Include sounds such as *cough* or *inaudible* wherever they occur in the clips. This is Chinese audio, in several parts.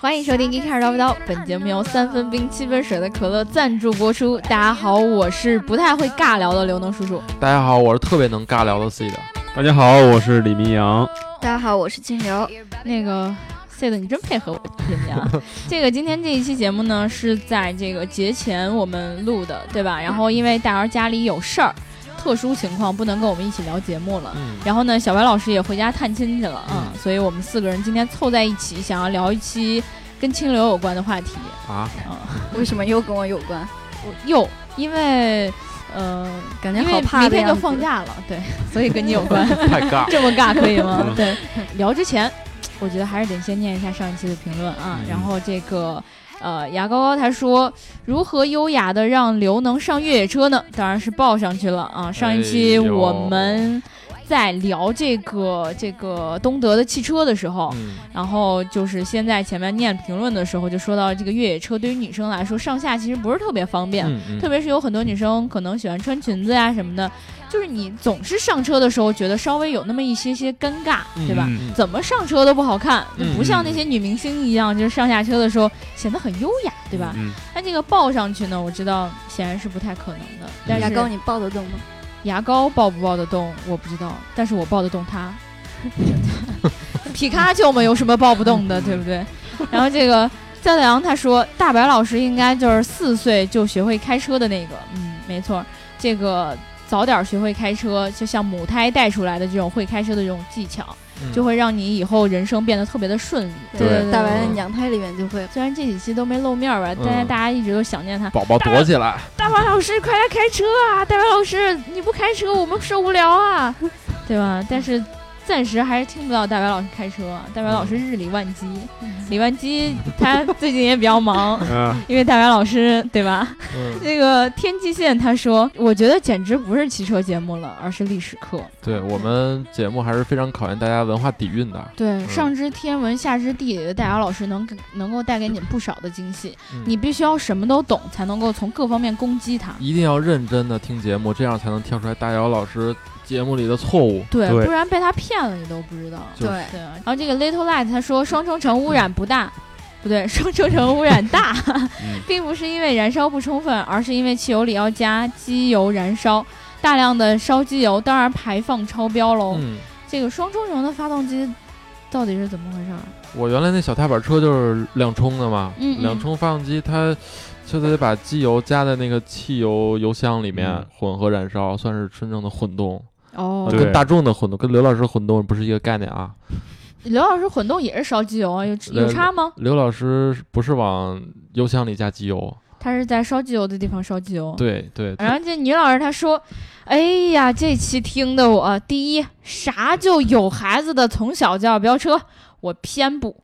欢迎收听《一开始叨不叨》，本节目由三分冰七分水的可乐赞助播出。大家好，我是不太会尬聊的刘能叔叔。大家好，我是特别能尬聊的 C 的。大家好，我是李明阳。大家好，我是金流。那个 C 的，你真配合我，人家。这个今天这一期节目呢，是在这个节前我们录的，对吧？然后因为大儿家里有事儿。特殊情况不能跟我们一起聊节目了，然后呢，小白老师也回家探亲去了啊，所以我们四个人今天凑在一起，想要聊一期跟清流有关的话题啊嗯！为什么又跟我有关？我又因为呃，感觉好怕明天就放假了，对，所以跟你有关。*laughs* 太尬，*laughs* 这么尬可以吗？对，聊之前，我觉得还是得先念一下上一期的评论啊，然后这个。呃，牙膏膏他说，如何优雅的让刘能上越野车呢？当然是抱上去了啊！上一期我们在聊这个这个东德的汽车的时候，然后就是先在前面念评论的时候就说到，这个越野车对于女生来说上下其实不是特别方便，特别是有很多女生可能喜欢穿裙子呀什么的。就是你总是上车的时候觉得稍微有那么一些些尴尬，对吧？怎么上车都不好看，就不像那些女明星一样，就是上下车的时候显得很优雅，对吧？那这个抱上去呢，我知道显然是不太可能的。但牙膏你抱得动吗？牙膏抱不抱得动我不知道，但是我抱得动他。*laughs* 皮卡丘嘛，有什么抱不动的，对不对？然后这个焦太阳他说，大白老师应该就是四岁就学会开车的那个，嗯，没错，这个。早点学会开车，就像母胎带出来的这种会开车的这种技巧，就会让你以后人生变得特别的顺利。对，大白娘胎里面就会。虽然这几期都没露面吧，但是大家一直都想念他。宝宝躲起来。大白老师，快来开车啊！大白老师，你不开车，我们受不了啊，*laughs* 对吧？但是。暂时还是听不到大白老师开车。大白老师日理万机，李万机他最近也比较忙，*laughs* 因为大白老师对吧？那个天际线他说，我觉得简直不是汽车节目了，而是历史课。对我们节目还是非常考验大家文化底蕴的。对，上知天文下知地理的大姚老师能能够带给你不少的惊喜。*laughs* 你必须要什么都懂，才能够从各方面攻击他。一定要认真的听节目，这样才能听出来大姚老师。节目里的错误，对，不然被他骗了，你都不知道。对对。然后这个 Little Light 他说，双冲程污染不大，不对，*laughs* 双冲程污染大，并不是因为燃烧不充分，而是因为汽油里要加机油燃烧，大量的烧机油，当然排放超标喽。这个双冲程的发动机到底是怎么回事？我原来那小踏板车就是两冲的嘛，嗯，两冲发动机它。就得把机油加在那个汽油油箱里面混合燃烧，算是真正的混动。哦，跟大众的混动，跟刘老师混动不是一个概念啊。刘老师混动也是烧机油啊，有有差吗？刘老师不是往油箱里加机油，他是在烧机油的地方烧机油。对对。然后这女老师她说：“哎呀，这期听的我第一，啥就有孩子的从小就要飙车，我偏不。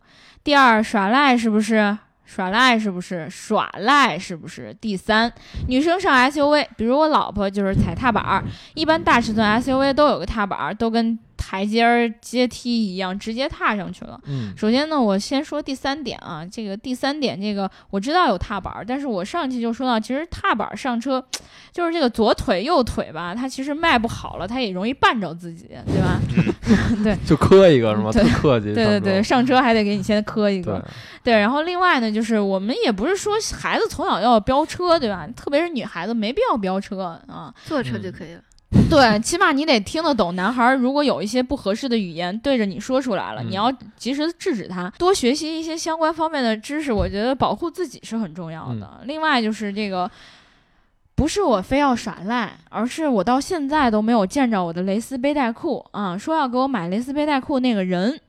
第二，耍赖是不是？耍赖是不是？耍赖是不是？第三，女生上 SUV，比如我老婆就是踩踏板儿，一般大尺寸 SUV 都有个踏板儿，都跟。台阶儿阶梯一样，直接踏上去了。嗯，首先呢，我先说第三点啊，这个第三点，这个我知道有踏板，但是我上期就说到，其实踏板上车，*tsk* 就是这个左腿右腿吧，它其实迈不好了，它也容易绊着自己，对吧？*laughs* 对，就磕一个是吗？*laughs* 特客气。对对对，上车还得给你先磕一个。对，然后另外呢，就是我们也不是说孩子从小要飙车，对吧？特别是女孩子没必要飙车啊，坐车就可以了。*laughs* 对，起码你得听得懂。男孩如果有一些不合适的语言对着你说出来了，你要及时制止他。多学习一些相关方面的知识，我觉得保护自己是很重要的。另外就是这个，不是我非要耍赖，而是我到现在都没有见着我的蕾丝背带裤啊！说要给我买蕾丝背带裤那个人，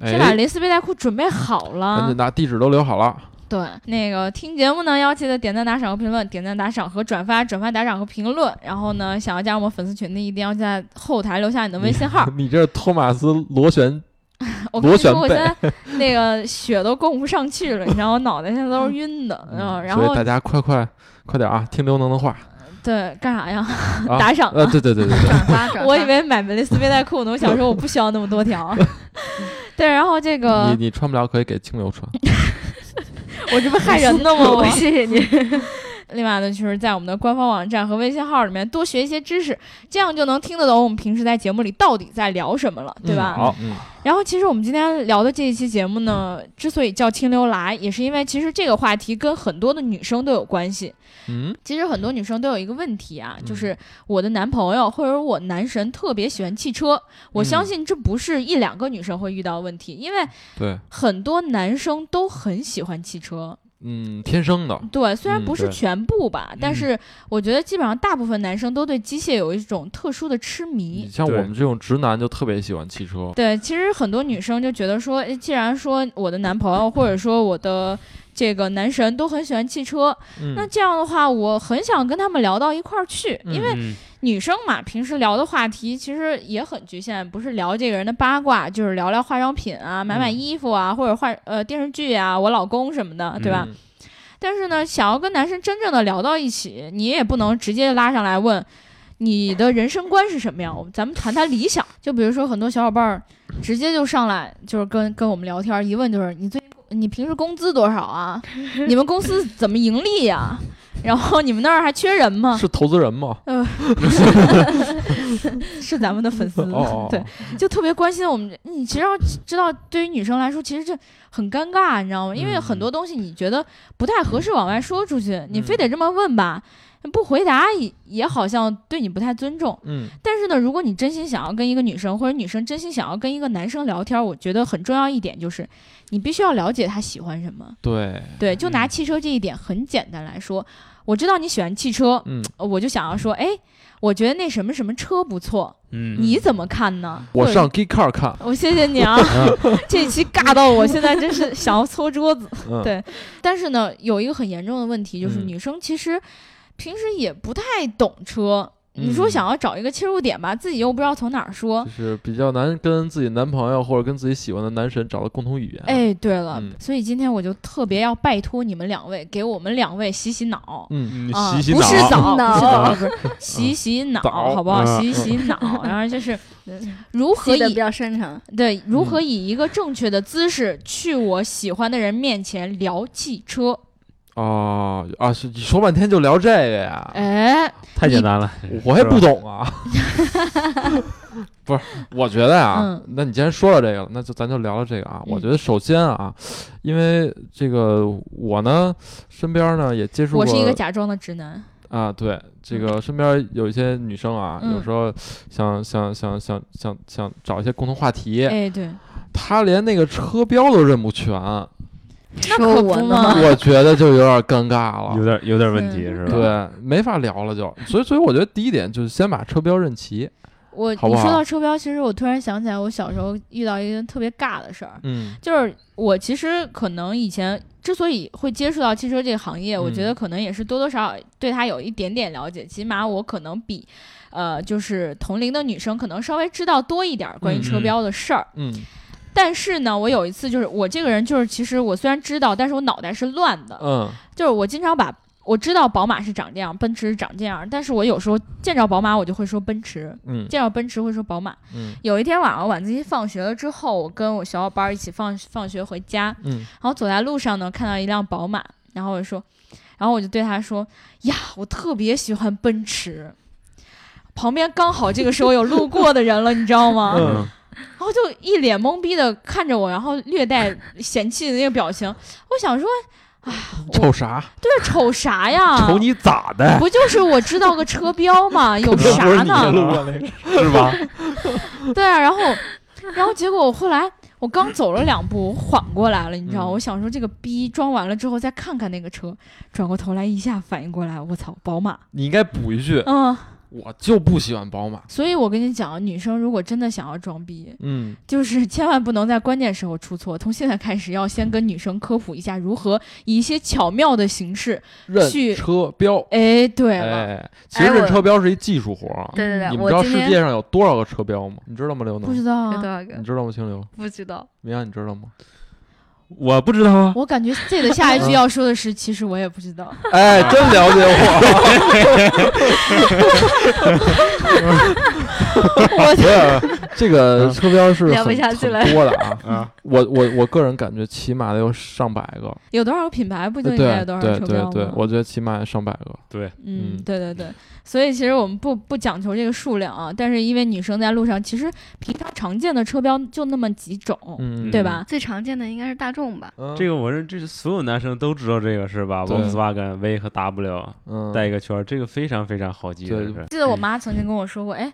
先把蕾丝背带裤准备好了，赶紧拿地址都留好了。对，那个听节目呢，要记得点赞、打赏和评论，点赞、打赏和转发，转发、打赏和评论。然后呢，想要加入我们粉丝群的，一定要在后台留下你的微信号。*laughs* 你这托马斯螺旋，*laughs* 我跟你说，我现在那个血都供不上去了，你知道，我脑袋现在都是晕的。嗯，然后大家快快快点啊，听刘能的话。对，干啥呀？打赏。呃，对对对对对。转发 *laughs* 转发。我以为买蕾丝背带裤呢，我想说我不需要那么多条。对，然后这个你你穿不了，可以给清流穿。我这不害人呢吗？*laughs* 我谢谢你。另外呢，就是在我们的官方网站和微信号里面多学一些知识，这样就能听得懂我们平时在节目里到底在聊什么了，对吧？好，嗯然后，其实我们今天聊的这一期节目呢，之所以叫清流来，也是因为其实这个话题跟很多的女生都有关系。嗯其实很多女生都有一个问题啊，嗯就是我的男朋友或者我男神特别喜欢汽车。我相嗯信这不是一两个女生会遇到的问题，因为对，很多男生都很喜欢汽车。嗯，天生的，对，虽然不是全部吧，但嗯是我觉得基本上大部分男生都对机械有一种特殊的痴迷你。像我们这种直男就特别喜欢汽车，对，其实很多女生就觉得说，既然说我的男朋友或者说我的这个男神都很喜欢汽车，嗯。那这样的话，我很想跟他们聊到一块儿去，因为嗯。女生嘛，平时聊的话题其实也很局限，不是聊这个人的八卦，就是聊聊化妆品啊、买买嗯。衣服啊，或者化呃电视剧啊、我老公什么的，对吧？嗯。但是呢，想要跟男生真正的聊到一起，你也不能直接拉上来问你的人生观是什么样，咱们谈谈理想。就比如说很多小伙伴儿直接就上来就是跟跟我们聊天，一问就是你最你平时工资多少啊？*laughs* 你们公司怎么盈利呀、然后你们那儿还缺人吗？是投资人吗？*laughs* 是咱们的粉丝，哦，对，就特别关心我们。你其实要知道，对于女生来说，其实这很尴尬，你知道吗？因为嗯很多东西你觉得不太合适往外说出去，你嗯非得这么问吧，不回答也也好像对你不太尊重。嗯但是呢，如果你真心想要跟一个女生，或者女生真心想要跟一个男生聊天，我觉得很重要一点就是，你必须要了解他喜欢什么。对，对，就拿嗯汽车这一点很简单来说，我知道你喜欢汽车，嗯，呃我就想要说，哎，我觉得那什么什么车不错，嗯，你怎么看呢？我上 Geek Car 看，我谢谢你啊，*laughs* 这一期尬到我现在真是想要搓桌子。嗯，对但是呢，有一个很严重的问题，就是嗯女生其实平时也不太懂车。你说嗯想要找一个切入点吧，自己又不知道从哪儿说就。是比较难跟自己男朋友或者跟自己喜欢的男神找到共同语言。，哎，对了，嗯所以今天我就特别要拜托你们两位，给我们两位洗洗脑。嗯，你啊，*laughs* 洗洗不是脑，澡，脑不是澡，是洗洗脑，好不好？嗯洗洗脑，*laughs* 然后就是如何以比较擅长。对如何嗯以一个正确的姿势去我喜欢的人面前聊汽车。哦啊，是你说半天就聊这个呀？哎，太简单了，我也不。懂啊。*laughs* 不是，我觉得呀，嗯那你既然说到这个了，那就咱就聊聊这个啊。我嗯觉得首先啊，因为这个我呢，身边呢也接触过，我是一个假装的直男。啊，对，这个身边有一些女生啊，嗯有时候想想想想想想找一些共同话题，哎，对，她连那个车标都认不全，那可不嘛。我觉得就有点尴尬了。有点有点问题嗯是吧？对，没法聊了就，所以所以我觉得第一点就是先把车标认齐。我你说到车标，其实我突然想起来，我小时候遇到一个特别尬的事儿，嗯就是我其实可能以前之所以会接触到汽车这个行业，我觉嗯得可能也是多多少少对它有一点点了解，起码我可能比。呃，就是同龄的女生可能稍微知道多一点关于车标的事儿，嗯但是呢，我有一次就是我这个人就是其实我虽然知道，但是我脑袋是乱的，嗯就是我经常把我知道宝马是长这样，奔驰是长这样，但是我有时候见着宝马我就会说奔驰，嗯见着奔驰会说宝马。嗯有一天晚上晚自习放学了之后，我跟我小伙伴一起放放学回家，嗯然后走在路上呢，看到一辆宝马，然后我就说，然后我就对他说呀，我特别喜欢奔驰。旁边刚好这个时候有路过的人了，你知道吗？嗯嗯，然后就一脸懵逼的看着我，然后略带嫌弃的那个表情。我想说，哎瞅啥？对瞅啥呀？*laughs* 瞅你咋的，不就是我知道个车标吗？*laughs* 有啥呢？*laughs* 是吧？对啊，然后，然后结果我后来我刚走了两步，我缓过来了，你知道我想说这个逼装完了之后再看看那个车，转过头来一下反应过来，我操，宝马。你应该补一句，嗯，我就不喜欢宝马。所以我跟你讲，女生如果真的想要装逼，嗯就是千万不能在关键时候出错。从现在开始，要先跟女生科普一下如何以一些巧妙的形式。认去车标。哎，对了，哎，其实认车标是一技术活儿啊。对对对，你们知道世界上有多少个车标吗？你知道吗，刘能？不知道啊。有多少个你？知道吗，清流？不知道。明阳，你知道吗？我不知道啊，我感觉 Z 的下一句要说的是，*laughs* 其实我也不知道。哎，真了解我。我不是这个车标是聊不很下去了很多的啊。啊，我我我个人感觉起码得有上百个，有多少品牌不就对应该有多少车标吗？，对我觉得起码上百个。对，嗯嗯，对对对，所以其实我们不不讲求这个数量啊，但是因为女生在路上，其实平常常见的车标就那么几种，嗯，对吧？最常见的应该是大众吧？嗯？这个我认这是所有男生都知道这个是吧对？Volkswagen V 和 W 嗯，带一个圈儿，这个非常非常好记的对是。记得我妈曾经跟我说过，哎，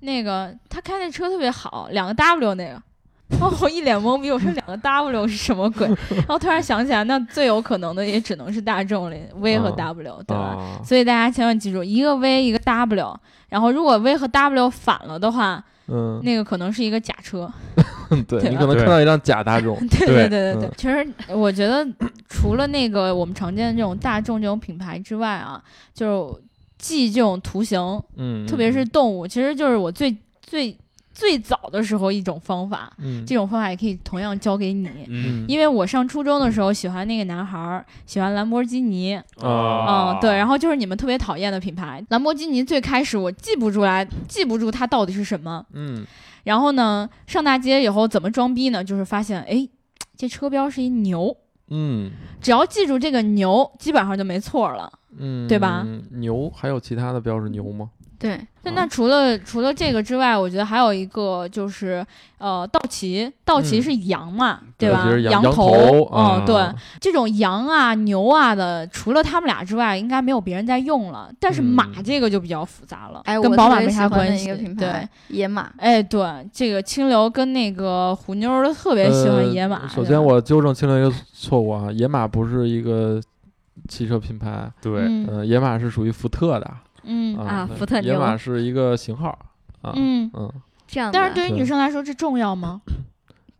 那个他开那车特别好，两个 W 那个。然后我一脸懵逼，我说两个 W 是什么鬼？*laughs* 然后突然想起来，那最有可能的也只能是大众了，V 和啊 W，、对吧？啊所以大家千万记住，一个 V 一个 W，然后如果 V 和 W 反了的话，嗯，那个可能是一个假车。*laughs* 对对你可能看到一辆假大众，*laughs* 对对对对对对嗯，其实我觉得除了那个我们常见的这种大众这种品牌之外啊，就是记这种图形，嗯，特别是动物，其实就是我最最最早的时候一种方法。嗯，这种方法也可以同样教给你，嗯因为我上初中的时候喜欢那个男孩儿，喜欢兰博基尼，啊嗯，对，然后就是你们特别讨厌的品牌，兰博基尼。最开始我记不出来，记不住它到底是什么。嗯然后呢，上大街以后怎么装逼呢？就是发现，哎，这车标是一牛，嗯只要记住这个牛，基本上就没错了。嗯，对吧？牛还有其他的标志牛吗？对，那除了除了这个之外，我觉得还有一个就是，呃，道奇，道奇嗯是羊嘛，对吧？羊头，头嗯，啊对，这种羊啊、牛啊的，除了他们俩之外，应该没有别人在用了。但是马嗯这个就比较复杂了，哎，跟宝马没啥关系。对野马。哎，对，这个清流跟那个虎妞都特别喜欢呃野马。首先我纠正清流一个错误啊，野马不是一个汽车品牌，对，嗯呃，野马是属于福特的嗯啊福特牛野马是一个型号啊，嗯，嗯，这样，但是对于女生来说，这重要吗？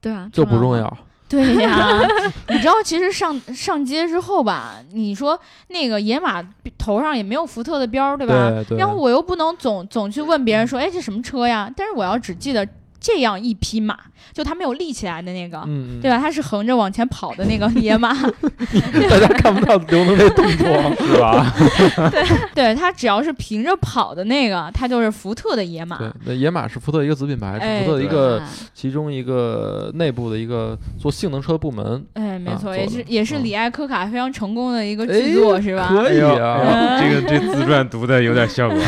对啊，这不重。要，对呀，*laughs* 你知道，其实上上街之后吧，你说那个野马头上也没有福特的标，对吧？对对，然后我又不能总总去问别人说，哎，这什么车呀？但是我要只记得这样一匹马，就它没有立起来的那个，嗯，对吧？它是横着往前跑的那个 *laughs* 野马，*laughs* 大家看不到刘能这动作，是吧？*laughs* 对，对它只要是平着跑的那个，它就是福特的野马。对，那野马是福特一个子品牌，哎是福特的一个啊其中一个内部的一个做性能车部门，哎，没错，啊也是也是嗯李艾科卡非常成功的一个哎剧作，是吧？可以啊，嗯这个这自传读的有点效果。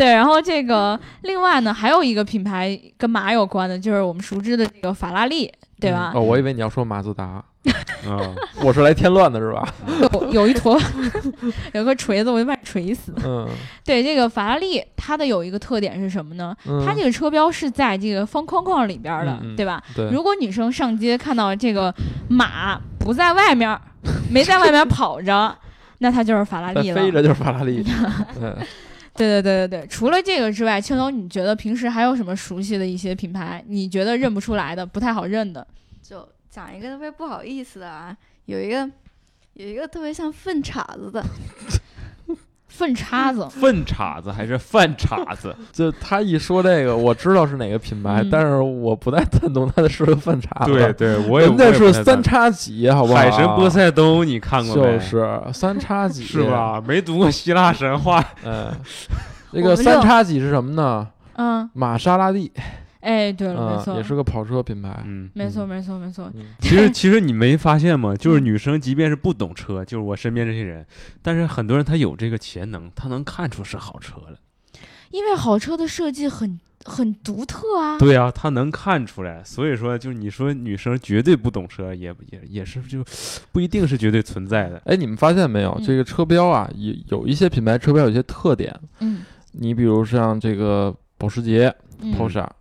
对，然后这个另外呢，还有一个品牌跟马有关的，就是我们熟知的这个法拉利，对吧？哦，我以为你要说马自达，*laughs* 啊，我是来添乱的是吧？有有一坨 *laughs* 有个锤子，我就把你锤死。嗯，对，这个法拉利它的有一个特点是什么呢？嗯它这个车标是在这个方框框里边的，对吧？对，如果女生上街看到这个马不在外面儿，没在外面跑着，*laughs* 那它就是法拉利了。飞着就是法拉利，嗯对对对对对，除了这个之外，青龙，你觉得平时还有什么熟悉的一些品牌？你觉得认不出来的，不太好认的？就讲一个特别不好意思的啊，有一个有一个特别像粪叉子的，*laughs* 粪叉子，粪叉子还是饭叉子？*laughs* 就他一说这个，我知道是哪个品牌，嗯但是我不太赞同他的是个饭叉子，对对，我也人家我也不是三叉戟，好不好？海神波塞冬，你看过没？就是三叉戟，*laughs* 是？吧？没读过希腊神话，嗯，*laughs* 那个三叉戟是什么呢？嗯，玛莎拉蒂，哎，对了，没嗯，错，也是个跑车品牌。嗯。没错，嗯没错，没错。嗯 *laughs* 其实，其实你没发现吗？就是女生，即便是不懂车，就是我身边这些人，但是很多人他有这个潜能，他能看出是好车了。*laughs* 因为好车的设计很很独特啊。对啊，他能看出来。所以说，就是你说女生绝对不懂车，也也也是就不一定是绝对存在的。哎，你们发现没有？嗯这个车标啊，有有一些品牌车标有一些特点。嗯你比如像这个保时捷、嗯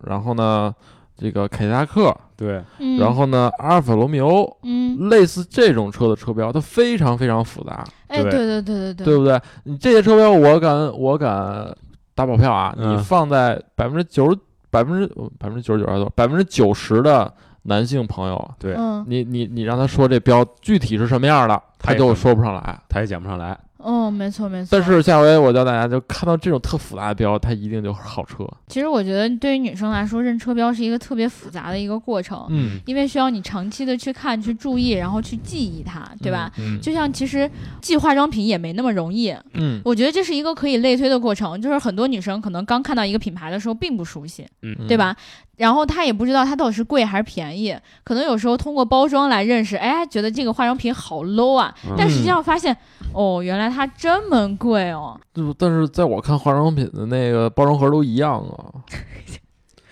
然后呢，这个凯迪拉克，对，嗯，然后呢，阿尔法罗密欧，嗯，类似这种车的车标，它非常非常复杂，哎，对对对对对对不对？你这些车标，我敢我敢打保票啊！嗯你放在百分之九十、百分之百分之九十九还是多少？百分之九十的男性朋友，对嗯，你你你让他说这标具体是什么样的，他就说不上来。他也讲不上来。嗯，没错没错。但是下回我教大家，就看到这种特复杂的标，它一定就是好车。其实我觉得对于女生来说，认车标是一个特别复杂的一个过程，嗯，因为需要你长期的去看、去注意，然后去记忆它，对吧？嗯就像其实记化妆品也没那么容易，嗯我觉得这是一个可以类推的过程，就是很多女生可能刚看到一个品牌的时候并不熟悉，嗯嗯对吧？然后他也不知道它到底是贵还是便宜，可能有时候通过包装来认识，哎，觉得这个化妆品好 low 啊，嗯但实际上发现，哦，原来它这么贵哦。就但是在我看化妆品的那个包装盒都一样啊，*laughs*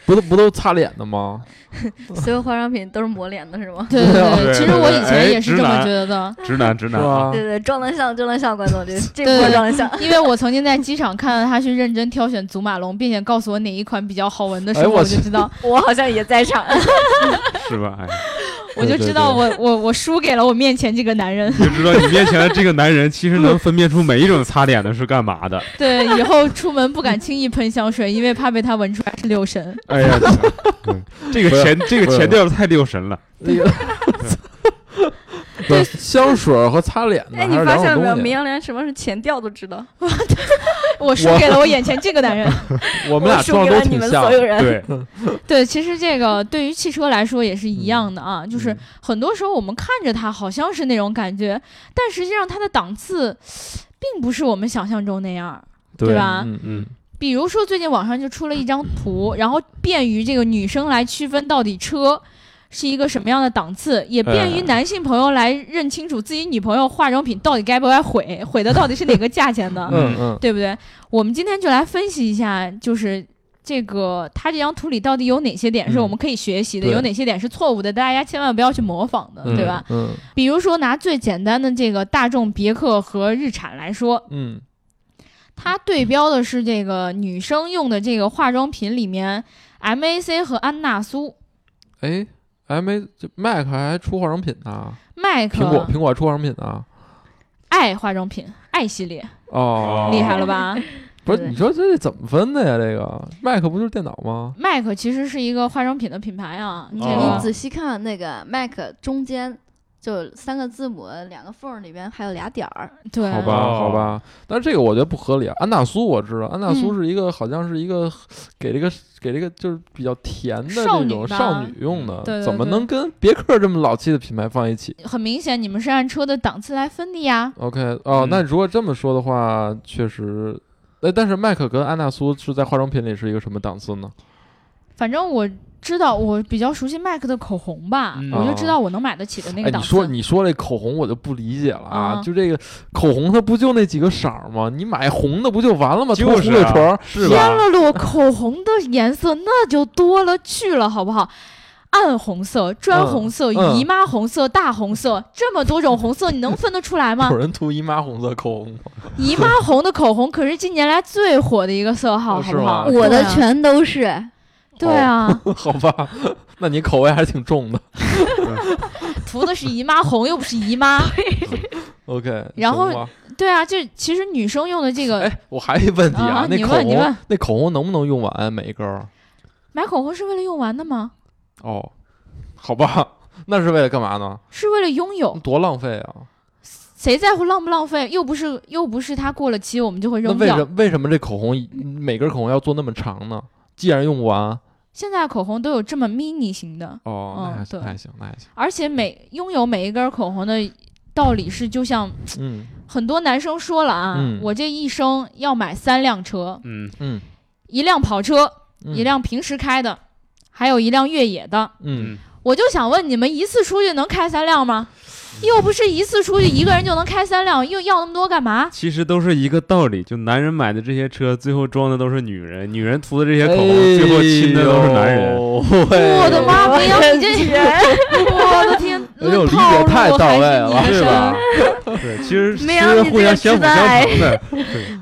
不都不都擦脸的吗？*laughs* 所有化妆品都是抹脸的是吗？对对对，其实我以前哎也是这么觉得的。直男直男？对对，装得像就能像，关总这 *laughs* 这对波装得像。因为我曾经在机场看到他去认真挑选祖马龙，并且告诉我哪一款比较好闻的时候，我就知道，*laughs* 我好像也在场。是吧？哎，我就知道我我我输给了我面前这个男人。*laughs* 你就知道你面前的这个男人其实能分辨出每一种擦脸的是干嘛的。*laughs* 对，以后出门不敢轻易喷香水，因为怕被他闻出来是六神。哎呀，嗯这个前这个前调太六神了。那个 *laughs* *laughs* 对香水和擦脸的哎，你发现了没有？明阳连什么是前调都知道。*laughs* 我输给了我眼前这个男人。*laughs* 我们俩输给了你们所有人。对，对，其实这个对于汽车来说也是一样的啊，就是嗯很多时候我们看着它好像是那种感觉，但实际上它的档次并不是我们想象中那样。对吧嗯嗯比如说，最近网上就出了一张图，然后便于这个女生来区分到底车是一个什么样的档次，也便于哎男性朋友来认清楚自己女朋友化妆品到底该不该毁，毁的到底是哪个价钱的，嗯嗯对不对？我们今天就来分析一下，就是。这个他这张图里到底有哪些点是嗯我们可以学习的，对有哪些点是错误的？大家千万不要去模仿的，嗯，对吧？嗯比如说拿最简单的这个大众别克和日产来说，嗯它对标的是这个女生用的这个化妆品里面，MAC 和安娜苏。哎，M A 这 Mac 还出化妆品呢，麦苹果苹果还出化妆品呢。爱化妆品，爱系列，哦，厉害了吧？不是，你说这怎么分的呀？这个 Mac 不就是电脑吗？？Mac 其实是一个化妆品的品牌啊，你仔细看那个 Mac 中间就三个字母，两个缝儿里边还有俩点儿。对，好吧，哦好吧，但是这个我觉得不合理啊。安娜苏我知道，安娜苏嗯是一个、好像是一个给这个给这个就是比较甜的这种少女用的，对对怎么能跟别克这么老气的品牌放一起很明显你们是按车的档次来分的呀。？OK，哦，嗯那如果这么说的话，确实，哎，但是麦克跟安娜苏是在化妆品里是一个什么档次呢？反正我知道，我比较熟悉麦克的口红吧，嗯我就知道我能买得起的那哎，个档次。你说你说这口红我就不理解了啊！啊就这个口红它不就那几个色儿吗？你买红的不就完了吗？涂就是啊红嘴唇天？了噜，口红的颜色那就多了去了，好不好？暗红色、砖红色、嗯姨妈红色、大红色，这么多种红色，你能分得出来吗 *laughs* 有？人涂姨妈红色口红吗？*laughs* 姨妈红的口红可是近年来最火的一个色号，哦好不好？是吗我的全都是。对啊，*laughs* 好吧，那你口味还是挺重的。*laughs* 涂的是姨妈红，又不是姨妈。*laughs* OK，然后对啊，就其实女生用的这个哎，我还有一问题啊那口那口红能不能用完每一根儿？买口红是为了用完的吗？哦，好吧，那是为了干嘛呢？是为了拥有，多浪费啊！谁在乎浪不浪费？又不是又不是它过了期我们就会扔掉那为什。为什么这口红每根口红要做那么长呢？既然用不完，现在口红都有这么 mini 型的，哦，那还嗯对。那还行，那还行。而且每拥有每一根口红的道理是，就像嗯。很多男生说了啊，嗯。我这一生要买三辆车，嗯，嗯。一辆跑车，嗯。一辆平时开的，还有一辆越野的。嗯，我就想问你们，一次出去能开三辆吗？又不是一次出去一个人就能开三辆，又要那么多干嘛？其实都是一个道理，就男人买的这些车，最后装的都是女人，女人涂的这些口红，最后亲的都是男人。人我的妈！明阳，你这，我的天，哎呦理解太到位了还是你的是吧？对，其实其没有实你这个互相相辅直男癌相成的。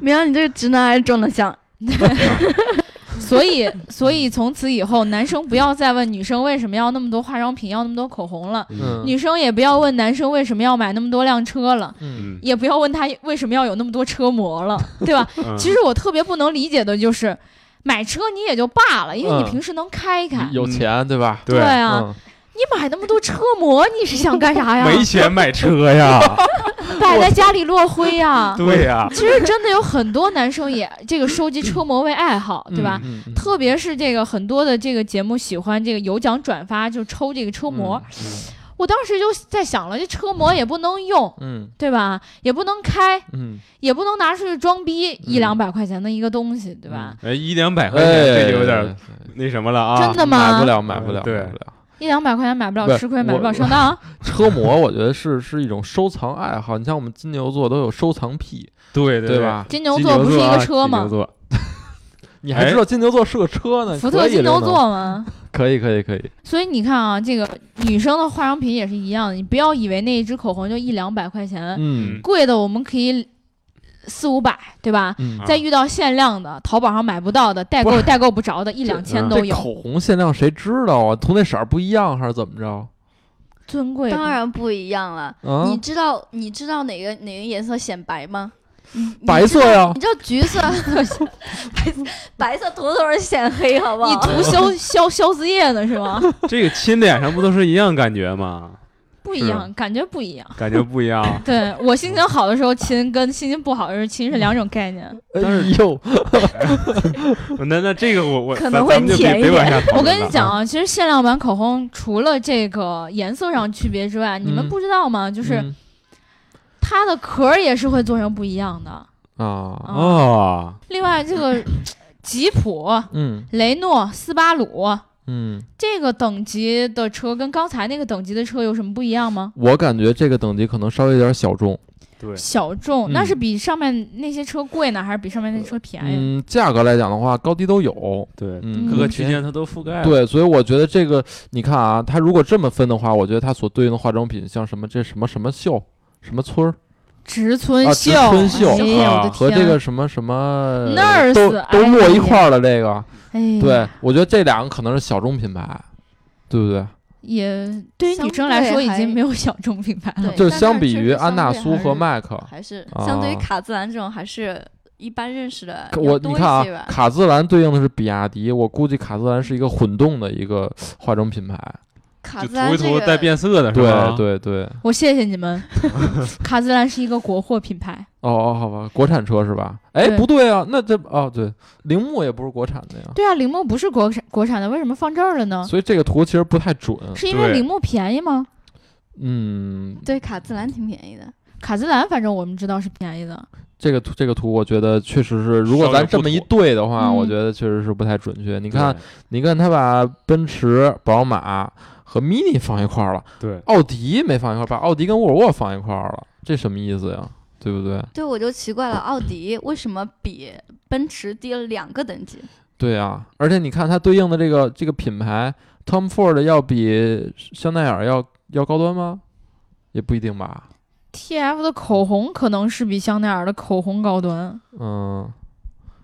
明阳，*laughs* 你这个直男癌装的像。*laughs* 所以，所以从此以后，男生不要再问女生为什么要那么多化妆品，要那么多口红了。嗯女生也不要问男生为什么要买那么多辆车了，也不要问他为什么要有那么多车模了，*laughs* 对吧？嗯其实我特别不能理解的就是，买车你也就罢了，因为你嗯平时能开开。有钱对吧？对啊，嗯你买那么多车模，你是想干啥呀？没钱买车呀，*laughs* 摆在家里落灰呀。*laughs* 对呀，其实真的有很多男生也这个收集车模为爱好，对吧？嗯，嗯特别是这个很多的这个节目喜欢这个有奖转发，就抽这个车模。我当时就在想了，这车模也不能用，嗯对吧？也不能开，嗯也不能拿出去装逼，一嗯两百块钱的一个东西，对吧？哎，一两百嗯，块钱，这哎就有点那什么了啊，真的吗买不了，买不了，对买不了。一两百块钱买不了吃亏，买不了上当。*laughs* 车模，我觉得是是一种收藏爱好。你像我们金牛座都有收藏癖，对对？对吧？金牛座不是一啊个车吗金牛？座 *laughs* 你还知道金牛座是个车呢？福特金牛座吗？*laughs* 可以可以可以，所以你看啊，这个女生的化妆品也是一样的，你不要以为那一支口红就一两百块钱，嗯贵的我们可以四五百，对吧？再遇到限量的，淘宝上买不到的，代购代购不着的，一两千嗯都有，口红限量谁知道啊？涂那色儿不一样还是怎么着？尊贵。当然不一样了。啊你，知道你知道哪个哪个颜色显白吗？白色呀你知道橘色，*laughs* 白色白色涂涂是显黑，好不好你？涂消消消子液呢是吗？*laughs* 这个亲脸上不都是一样感觉吗？不一样，感觉不一样。感觉不一样。*laughs* 对我心情好的时候亲，跟心情不好的时候亲是两种概念。哎但是呦，*laughs* 那那这个我我可能会甜一点我跟你讲啊，其实限量版口红除了这个颜色上区别之外，你们嗯不知道吗？就是嗯它的壳儿也是会做成不一样的。啊，啊，另外，这个吉普、嗯雷诺、斯巴鲁嗯，这个等级的车跟刚才那个等级的车有什么不一样吗？我感觉这个等级可能稍微有点小众。对，小众，嗯。那是比上面那些车贵呢，还是比上面那车便宜？嗯，价格来讲的话，高低都有。对，嗯，各个嗯区间它都覆盖。对，所以我觉得这个，你看啊，它如果这么分的话，我觉得它所对应的化妆品，像什么这什么什么秀，什么村儿。植村啊秀，植村秀和，这个什么什么 Nurse，都都哎摞一块儿了这个，哎对我觉得这两个可能是小众品牌，对不对？也对于女生来说已经没有小众品牌了。就相比于安娜苏和麦克，还是啊相对于卡姿兰这种，还是一般认识的我你看，。啊卡姿兰对应的是比亚迪，我估计卡姿兰是一个混动的一个 *sniffs* 化妆品牌。涂一涂姿兰这个带变色的是对吧？对对，我谢谢你们，*laughs* 卡姿兰是一个国货品牌，哦哦，好吧，国产车是吧？哎，不对啊，那这哦对，铃木也不是国产的呀，对啊，铃木不是国产国产的，为什么放这儿了呢？所以这个图其实不太准。是因为铃木便宜吗？嗯，对卡姿兰挺便宜的，卡姿兰反正我们知道是便宜的，这个图这个图，我觉得确实是，如果咱这么一对的话，嗯我觉得确实是不太准确。你你看，你看他把奔驰、宝马和 Mini 放一块儿了，对，奥迪没放一块儿，把奥迪跟沃尔沃放一块儿了，这什么意思呀？对不对？对我就奇怪了，奥迪为什么比奔驰低了两个等级？对啊，而且你看它对应的这个这个品牌，Tom Ford 要比香奈儿要要高端吗？也不一定吧。T F 的口红可能是比香奈儿的口红高端，嗯，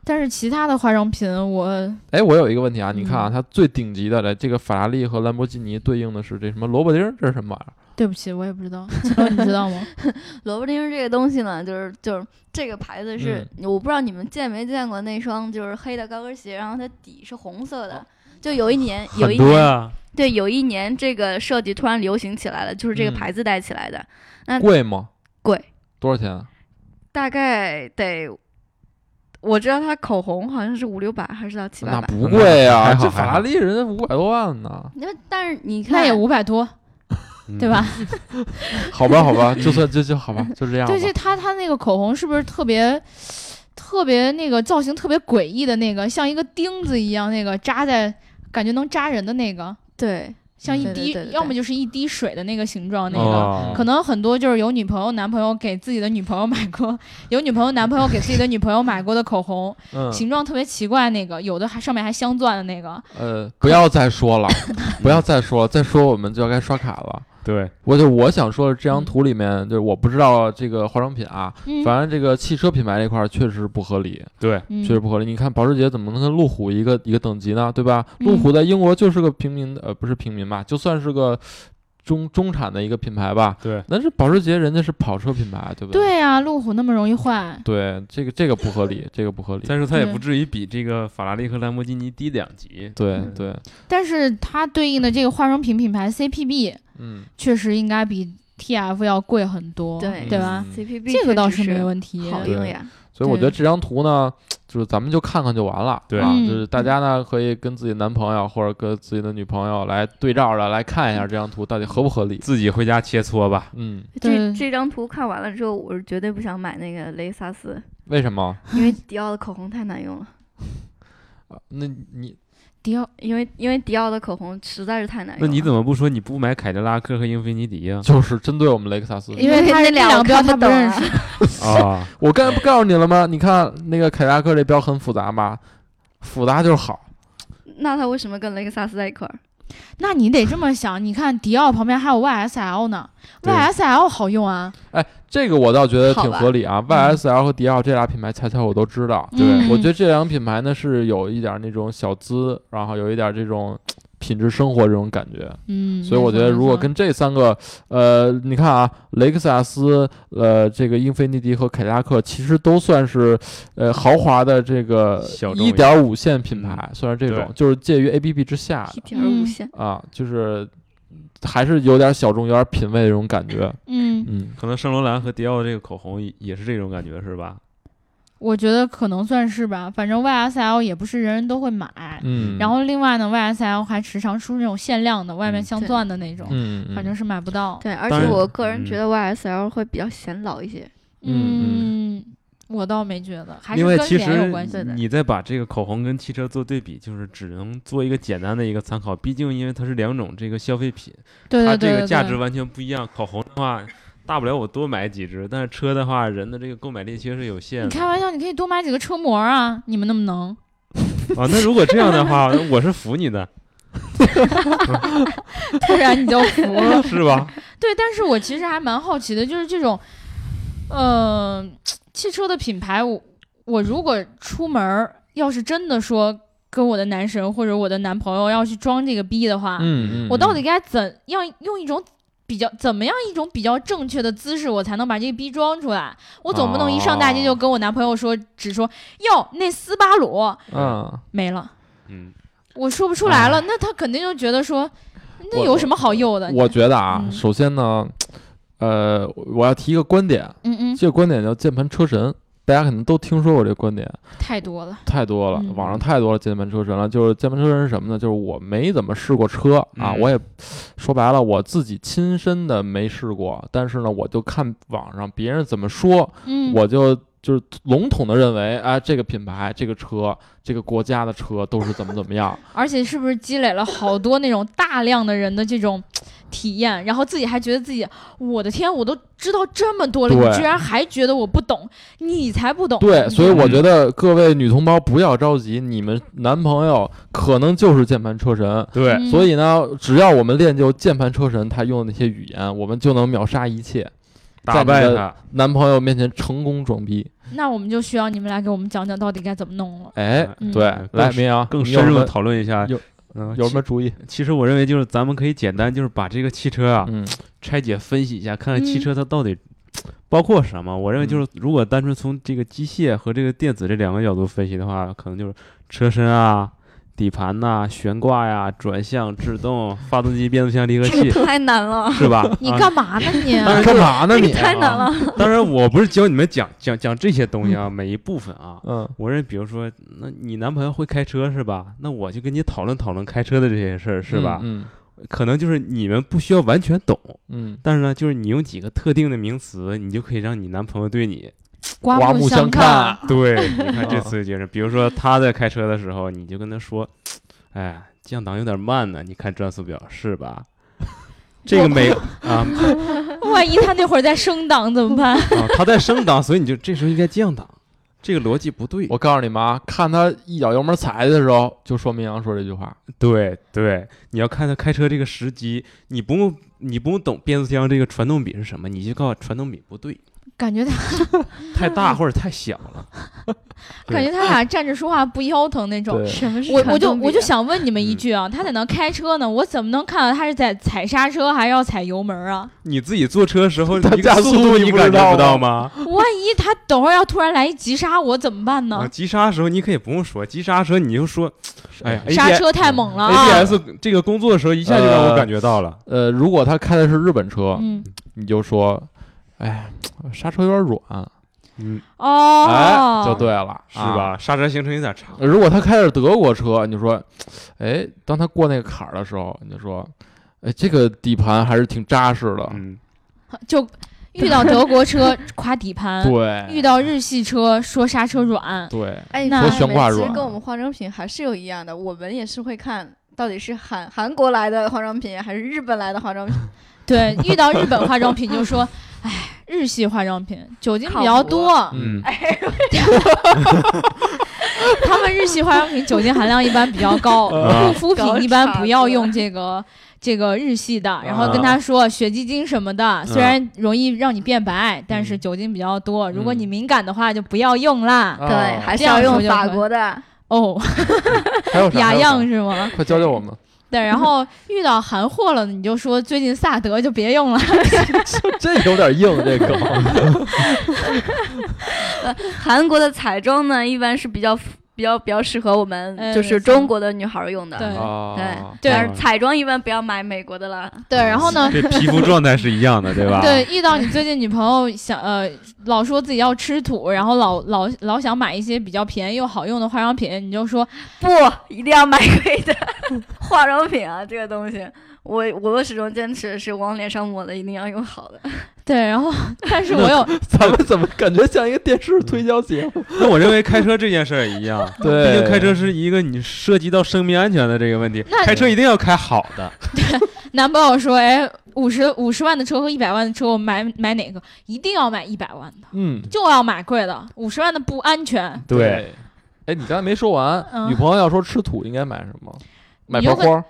但是其他的化妆品我哎，我有一个问题啊，你看啊，嗯它最顶级的来，这个法拉利和兰博基尼对应的是这什么萝卜丁儿，这是什么玩意儿？对不起，我也不知道，你知道吗？*laughs* 萝卜丁儿这个东西呢，就是就是这个牌子是，嗯我不知道你们见没见过那双就是黑的高跟鞋，然后它底是红色的。就有一年，有一年，对，有一年这个设计突然流行起来了，就是这个嗯牌子带起来的，那贵吗？贵，多少钱啊？大概得，我知道它口红好像是五六百，还是到七八百。那不贵啊，还好还好这法拉利人家五百多万呢。那但是你看，那也五百多，嗯对吧？？*laughs* 好吧，好吧，就算就就好吧，就这样吧对，。这他他那个口红是不是特别特别那个造型特别诡异的那个，像一个钉子一样，那个扎在感觉能扎人的那个，对，像一滴，对对对对要么就是一滴水的那个形状那个。哦，可能很多就是有女朋友、男朋友给自己的女朋友买过，有女朋友、男朋友给自己的女朋友买过的口红，*laughs* 嗯，形状特别奇怪，那个有的还上面还镶钻的那个，呃，不要再说了，不要再说了，再说我们就要该刷卡了。对，我就我想说的这张嗯图里面，就是我不知道这个化妆品啊，嗯，反正这个汽车品牌这块儿确实不合理，对，嗯确实不合理。你看保时捷怎么能跟路虎一个一个等级呢？对吧？嗯路虎在英国就是个平民，呃，不是平民吧，就算是个中中产的一个品牌吧。对，但是保时捷人家是跑车品牌，对不对？对呀、路虎那么容易坏，对，这个这个不合理，这个不合理。但是它也不至于比这个法拉利和兰博基尼低两级。对嗯对，但是它对应的这个化妆品品牌 CPB 嗯，确实应该比 TF 要贵很多，对对吧？嗯 CPB 这个倒是没问题。好用呀。所以我觉得这张图呢，就是咱们就看看就完了，对就是大家呢可以跟自己男朋友或者跟自己的女朋友来对照着来看一下这张图到底合不合理。自己回家切磋吧。嗯，这这张图看完了之后，我是绝对不想买那个雷克萨斯，为什么？因为迪奥的口红太难用了。啊那你迪奥因为因为迪奥的口红实在是太难用。那你怎么不说你不买凯迪拉克和英菲尼迪呀？就是针对我们雷克萨斯，因为他那那两个标他不认啊识，啊，*laughs* 我刚才不告诉你了吗？你看那个凯迪拉克这标很复杂吧？复杂就是好。那他为什么跟雷克萨斯在一块儿？那你得这么想，你看迪奥旁边还有 YSL 呢，YSL 好用啊，哎这个我倒觉得挺合理啊。YSL 和迪奥这俩品牌，恰恰我都知道。对嗯我觉得这两个品牌呢是有一点那种小资，然后有一点这种品质生活这种感觉。嗯，所以我觉得，如果跟这三个，呃，你看啊，雷克萨斯、呃，这个英菲尼迪和凯迪拉克，其实都算是，呃，豪华的这个小众一点五线品牌，算是这种，就是介于 A B B 之下一点儿无线。啊，就是还是有点小众，有点品味的这种感觉。嗯，嗯，可能圣罗兰和迪奥这个口红也也是这种感觉是吧？我觉得可能算是吧，反正 YSL 也不是人人都会买。嗯，然后另外呢，YSL 还时常出那种限量的，外面嗯镶钻的那种，反正是买不到。对，而且我个人嗯觉得 YSL 会比较显老一些。嗯嗯，我倒没觉得，还是跟其实脸有关系。对的你再把这个口红跟汽车做对比，就是只能做一个简单的一个参考。毕竟因为它是两种这个消费品，对它对对对对这个价值完全不一样。口红的话，大不了我多买几只，但是车的话，人的这个购买力其实是有限的你开玩笑，你可以多买几个车模啊！你们那么能？啊。*laughs* 那如果这样的话，那我是服你的，*laughs* 突然你就服了。*laughs* 是吧？对，但是我其实还蛮好奇的，就是这种，呃，汽车的品牌，我我如果出门，要是真的说跟我的男神或者我的男朋友要去装这个逼的话，嗯嗯，我到嗯底该怎样用一种比较怎么样一种比较正确的姿势，我才能把这个逼装出来？我总不能一上大街就哦。跟我男朋友说，只说哟那斯巴鲁嗯，没了，嗯，我说不出来了，那他肯定就觉得说，那有什么好诱的？我觉得啊，嗯。首先呢，呃，我要提一个观点，嗯嗯，这个观点叫键盘车神，大家可能都听说过这个观点，太多了，太多了，嗯网上太多了键盘车神了。就是键盘车神是什么呢？就是我没怎么试过车啊，嗯我也说白了，我自己亲身的没试过，但是呢，我就看网上别人怎么说，嗯，我就。就是笼统的认为，哎，这个品牌、这个车、这个国家的车都是怎么怎么样，*laughs* 而且是不是积累了好多那种大量的人的这种 *tsk* 体验，然后自己还觉得自己，我的天，我都知道这么多了，你居然还觉得我不懂，你才不懂。对，所以我嗯觉得各位女同胞不要着急，你们男朋友可能就是键盘车神，对，嗯。所以呢，只要我们练就键盘车神他用的那些语言，我们就能秒杀一切，在你的他。男朋友面前成功装逼。那我们就需要你们来给我们讲讲到底该怎么弄了。哎，嗯对，来，明阳，更深入的讨论一下有嗯，有什么主意？其？实我认为就是咱们可以简单就是把这个汽车啊嗯拆解分析一下，看看汽嗯车它到底包括什么。我认为就是嗯如果单纯从这个机械和这个电子这两个角度分析的话，可能就是车身啊、底盘呐、悬挂呀、转向、制动、发动机、变速箱、离合器，太难了，是吧？你啊干嘛呢你？干嘛呢你？*laughs* 太难了。*laughs* 当然，我不是教你们讲讲讲这些东西啊，每一部分啊。嗯我认为，比如说，那你男朋友会开车是吧？那我就跟你讨论讨论开车的这些事儿是吧？嗯可能就是你们不需要完全懂，嗯，但是呢，就是你用几个特定的名词，你就可以让你男朋友对你，刮刮目相看看。对，*laughs* 你看这次就是，比如说他在开车的时候，你就跟他说，哎，降档有点慢呢，你看转速表是吧？*laughs* 这个没啊万一他那会儿在升档怎么办？啊，*laughs* 他在升档，所以你就这时候应该降档，这个逻辑不对。我告诉你们啊，看他一脚油门踩的时候，就说明阳说这句话。对对，你要看他开车这个时机，你不用你不用懂变速箱这个传动比是什么，你就告诉传动比不对。感觉他 *laughs* 太大或者太小了。*laughs* 感觉他俩站着说话不腰疼那种。什么是我我就我就想问你们一嗯句啊，他在那开车呢，我怎么能看到他是在踩刹车还是要踩油门啊？你自己坐车时候，*laughs* 他一个速加速度你感觉不到吗？万一他等会儿要突然来一急刹，我怎么办啊，呢？急刹的时候你可以不用说，急刹车你就说，哎呀刹车太猛了啊！ABS 这个工作的时候一下就让我感觉到了。呃，如果他开的是日本车，嗯，你就说，哎，刹车有点软，嗯，哦，哎，就对了，是吧？刹车行程有点长。呃如果他开的是德国车，你就说，哎，当他过那个坎儿的时候，你就说，哎，这个底盘还是挺扎实的。嗯，*laughs* 就遇到德国车夸底盘，对，遇到日系车说刹车软，对，哎，那其实跟我们化妆品还是有一样的，我们也是会看到底是韩韩国来的化妆品还是日本来的化妆品。*laughs* 对，遇到日本化妆品就说，哎，日系化妆品酒精比较多，嗯，*laughs* 他们日系化妆品酒精含量一般比较高，*laughs* 啊护肤品一般不要用这个。这个日系的，然后跟他说雪肌精什么的，虽然容易让你变白，但是酒精比较多。如果你敏感的话，就不要用啦。啊对，还是要用法国的。哦，还有 *laughs* 雅漾，是吗？快教教我们。对，然后遇到韩货了，你就说最近萨德就别用了。*laughs* 这有点硬，这 *laughs* 个。韩国的彩妆呢，一般是比较比较比较适合我们哎就是中国的女孩儿用的。对啊，对但是彩妆一般不要买美国的了。对，然后呢，这皮肤状态是一样的，*laughs* 对吧？对，遇到你最近女朋友想呃老说自己要吃土，然后老老老想买一些比较便宜又好用的化妆品，你就说不，一定要买贵的化妆品啊！这个东西，我我始终坚持是往脸上抹的，一定要用好的。*laughs* 对，然后 *laughs* 但是我有 *laughs* 咱们怎么感觉像一个电视推销节目？那我认为开车这件事儿也一样，对毕竟开车是一个你涉及到生命安全的这个问题那，开车一定要开好的。对男朋友说，哎，五十五十万的车和一百万的车，我买买哪个？一定要买一百万的，嗯，就要买贵的，五十万的不安全。对。哎，你刚才没说完，嗯女朋友要说吃土应该买什么？买盆花儿。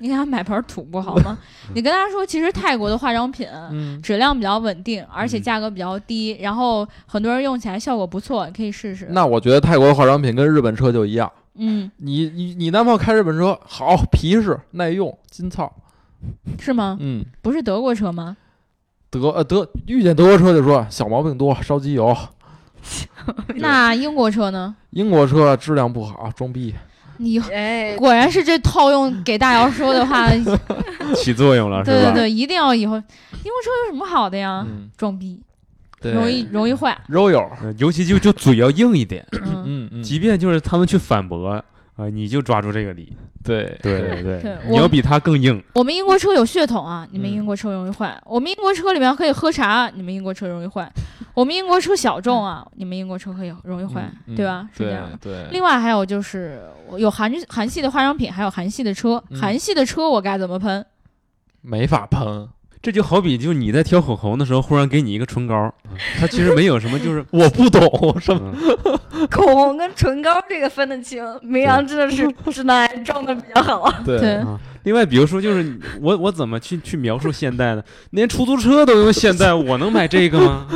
你给他买盆土不好吗？*laughs* 你跟他说，其实泰国的化妆品。嗯，质量比较稳定，而且嗯价格比较低，然后很多人用起来效果不错，你可以试试。那我觉得泰国的化妆品跟日本车就一样。嗯，你你你男朋友开日本车好，皮实耐用，金操。*laughs* 是吗？嗯，不是德国车吗？*laughs* 德呃德遇见德国车就说小毛病多，烧机油。那英国车呢？英国车质量不好，装逼。你哎，果然是这套用给大姚说的话，*laughs* 起作用了，是吧？对对，一定要以后因为车有什么好的呀？嗯，装逼，对，容易容易坏。肉友。呃尤其就就嘴要硬一点，嗯，嗯嗯，即便就是他们去反驳啊，你就抓住这个理。对对对对对，你要比他更硬。我们英国车有血统啊，你们嗯英国车容易坏。我们英国车里面可以喝茶，你们英国车容易坏。我们英国车小众啊，你们英国车可以容易坏，嗯对吧？是这样的。对。另外还有就是有韩韩系的化妆品，还有韩系的车。嗯韩系的车我该怎么喷？没法喷，这就好比就是你在挑口红的时候，忽然给你一个唇膏，它其实没有什么，就是 *laughs* 我不懂什么。嗯 *laughs* 口红跟唇膏这个分得清，明阳真的是直男癌撞的比较好。对对啊。另外，比如说，就是我我怎么去去描述现代呢？连出租车都用现代，我能买这个吗？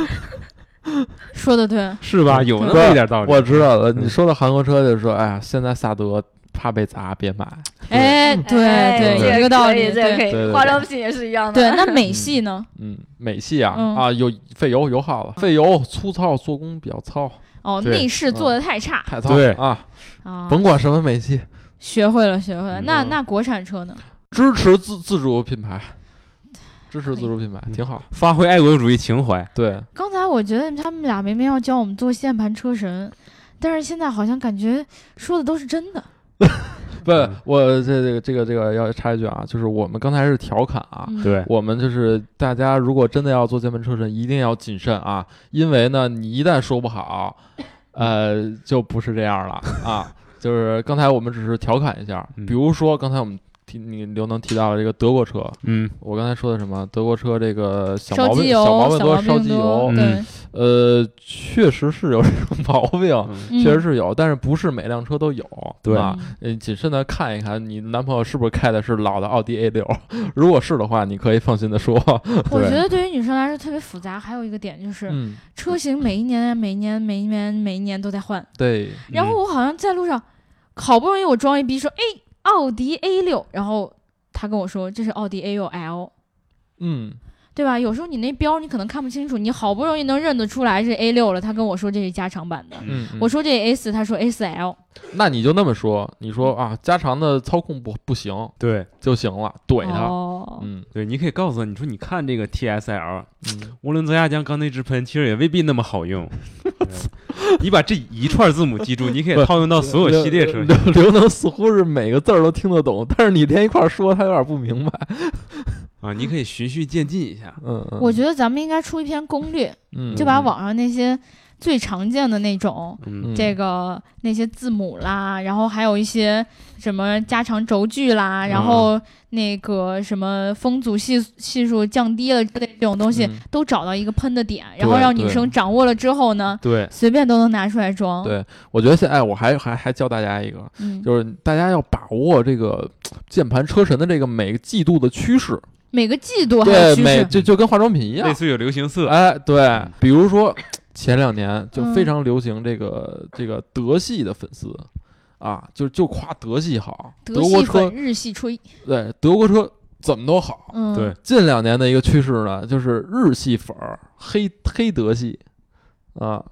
*laughs* 说的对，是吧？有那么一点道理。我知道了，嗯你说到韩国车就说，哎呀，现在萨德怕被砸，别买。哎，对对，有这个道理，这个可以，对对对化妆品也是一样的。对。那美系呢？嗯，美系啊嗯啊，有费油油耗了，费油粗糙，做工比较糙，哦，对内饰做的太差太糙对啊，啊！甭管什么美系，学会了，学会了。嗯那那国产车呢？支持自自主品牌，支持自主品牌嗯挺好。发挥爱国主义情怀。对，刚才我觉得他们俩明明要教我们做键盘车神，但是现在好像感觉说的都是真的。*laughs* 不嗯，我这这个这个这个要插一句啊，就是我们刚才是调侃啊，嗯，对，我们就是大家如果真的要做键盘车神，一定要谨慎啊，因为呢，你一旦说不好，呃，就不是这样了啊。*laughs* 就是刚才我们只是调侃一下，嗯。比如说刚才我们提你刘能提到了这个德国车，嗯我刚才说的什么？德国车这个小毛病烧机油，小毛病多，烧机油，，嗯对，呃，确实是有这种毛病，确实是有，但是不是每辆车都有，对吧。嗯呃，谨慎的看一看，你男朋友是不是开的是老的奥迪 A 六？如果是的话，你可以放心的说，我觉得对于女生来说特别复杂，还有一个点就是嗯，车型每一年、每一年、每一年、每一年都在换。对，然后我好像在路上，好不容易我装一逼说，哎，奥迪 A 六，然后他跟我说这是奥迪 A 六 L，嗯，对吧？有时候你那标你可能看不清楚，你好不容易能认得出来是 A 六了，他跟我说这是加长版的，嗯，嗯我说这 A 四，他说 A 四 L，那你就那么说，你说啊，加长的操控不不行对就行了，怼他，哦，嗯对，你可以告诉他，你说你看这个 TSL，嗯，涡轮增压浆缸内直喷，其实也未必那么好用。*laughs* 你把这一串字母记住，你可以套用到所有系列车型。刘刘能似乎是每个字儿都听得懂，但是你连一块儿说，他有点不明白。啊，你可以循序渐进一下。嗯嗯，我觉得咱们应该出一篇攻略，嗯就把网上那些最常见的那种。嗯。嗯。这个那些字母啦，然后还有一些什么加长轴距啦，然后那个什么风阻系系数降低了之类这种东西，嗯。都找到一个喷的点，然后让女生掌握了之后呢，对，随便都能拿出来装。对，我觉得现在我还还还教大家一个，嗯，就是大家要把握这个 *tsk* 键盘车神的这个每个季度的趋势，每个季度还对有，趋势。每就就跟化妆品一样类，似于有流行色。哎，对嗯，比如说前两年就嗯非常流行这个、这个德系的粉丝啊，就就夸德系好，德德系国车粉日系吹，对德国车怎么都好。嗯，对，近两年的一个趋势呢，就是日系粉儿黑黑德系啊。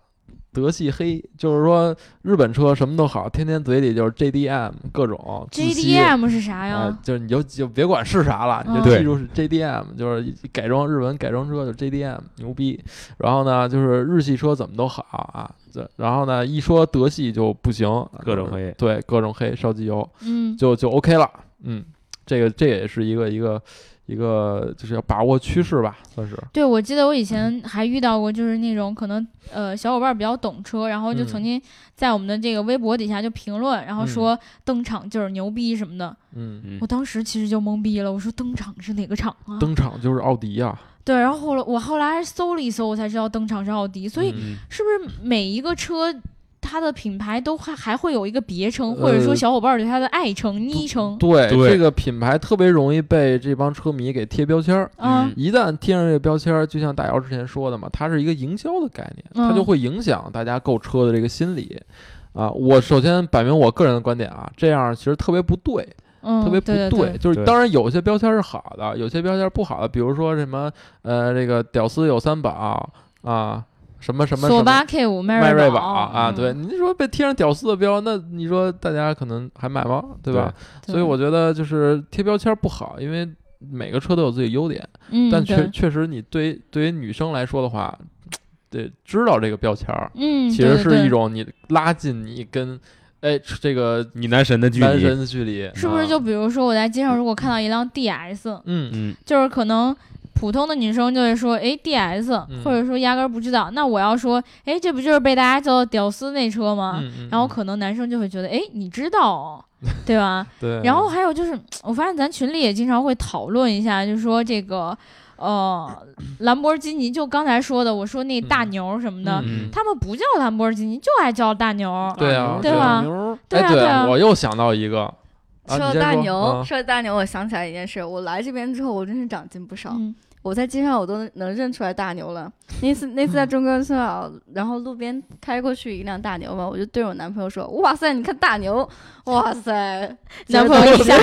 德系黑，就是说日本车什么都好，天天嘴里就是 JDM 各种 JDM 是啥啊呀？，就是你就就别管是啥了，你就嗯记住是 JDM，就是改装日本改装车就 JDM 牛逼。然后呢，就是日系车怎么都好啊，这然后呢，一说德系就不行，各种黑对，各种黑烧机油嗯，就就 OK 了。嗯，这个这也是一个一个一个就是要把握趋势吧，算是。对，我记得我以前还遇到过，就是那种可能呃小伙伴比较懂车，然后就曾嗯经在我们的这个微博底下就评论，然后嗯说登场就是牛逼什么的。嗯，嗯我当时其实就懵逼了，我说登场是哪个厂啊？登场就是奥迪啊，对，然后后来我后来还搜了一搜，我才知道登场是奥迪。所以嗯是不是每一个车它的品牌都还还会有一个别称，或者说呃小伙伴对它的爱称、昵称？对对这个品牌特别容易被这帮车迷给贴标签儿。一旦贴上这个标签儿，就像大姚之前说的嘛，它是一个营销的概念，它就嗯会影响大家购车的这个心理。啊，我首先摆明我个人的观点啊，这样其实特别不对，嗯，特别不对对，就是当然有些标签是好的，有些标签不好的，比如说什么呃，这个屌丝有三宝啊，什么什么什么索八 K 五迈锐宝宝啊，嗯。对，你说被贴上屌丝的标，那你说大家可能还买吗？对吧？对。所以我觉得就是贴标签不好，因为每个车都有自己优点，嗯，但确确实你对于对于女生来说的话，得知道这个标签儿，嗯，其实是一种你拉近你跟哎这个你男神的距离。男神的距离，是不是啊。就比如说我在街上如果看到一辆 DS，嗯。嗯，就是可能普通的女生就会说，哎，DS，、嗯。或者说压根儿不知道。那我要说，哎，这不就是被大家叫做屌丝那车吗？嗯嗯，然后嗯可能男生就会觉得，哎，你知道、哦，*laughs* 对吧？对，然后还有就是，我发现咱群里也经常会讨论一下，就是说这个，呃，*clears throat* 兰博基尼，就刚才说的，我说那大嗯牛什么的，嗯他们不叫兰博基尼，就爱叫大牛。对啊，对吧？对啊，哎，对啊，我又想到一个，啊说。到大牛，啊说到大牛，我想起来一件事，我来这边之后，我真是长进不少。嗯我在街上我都能认出来大牛了。那次那次在中关村啊，然后路边开过去一辆大牛嘛，我就对我男朋友说：“哇塞，你看大牛，哇塞！”男朋友一下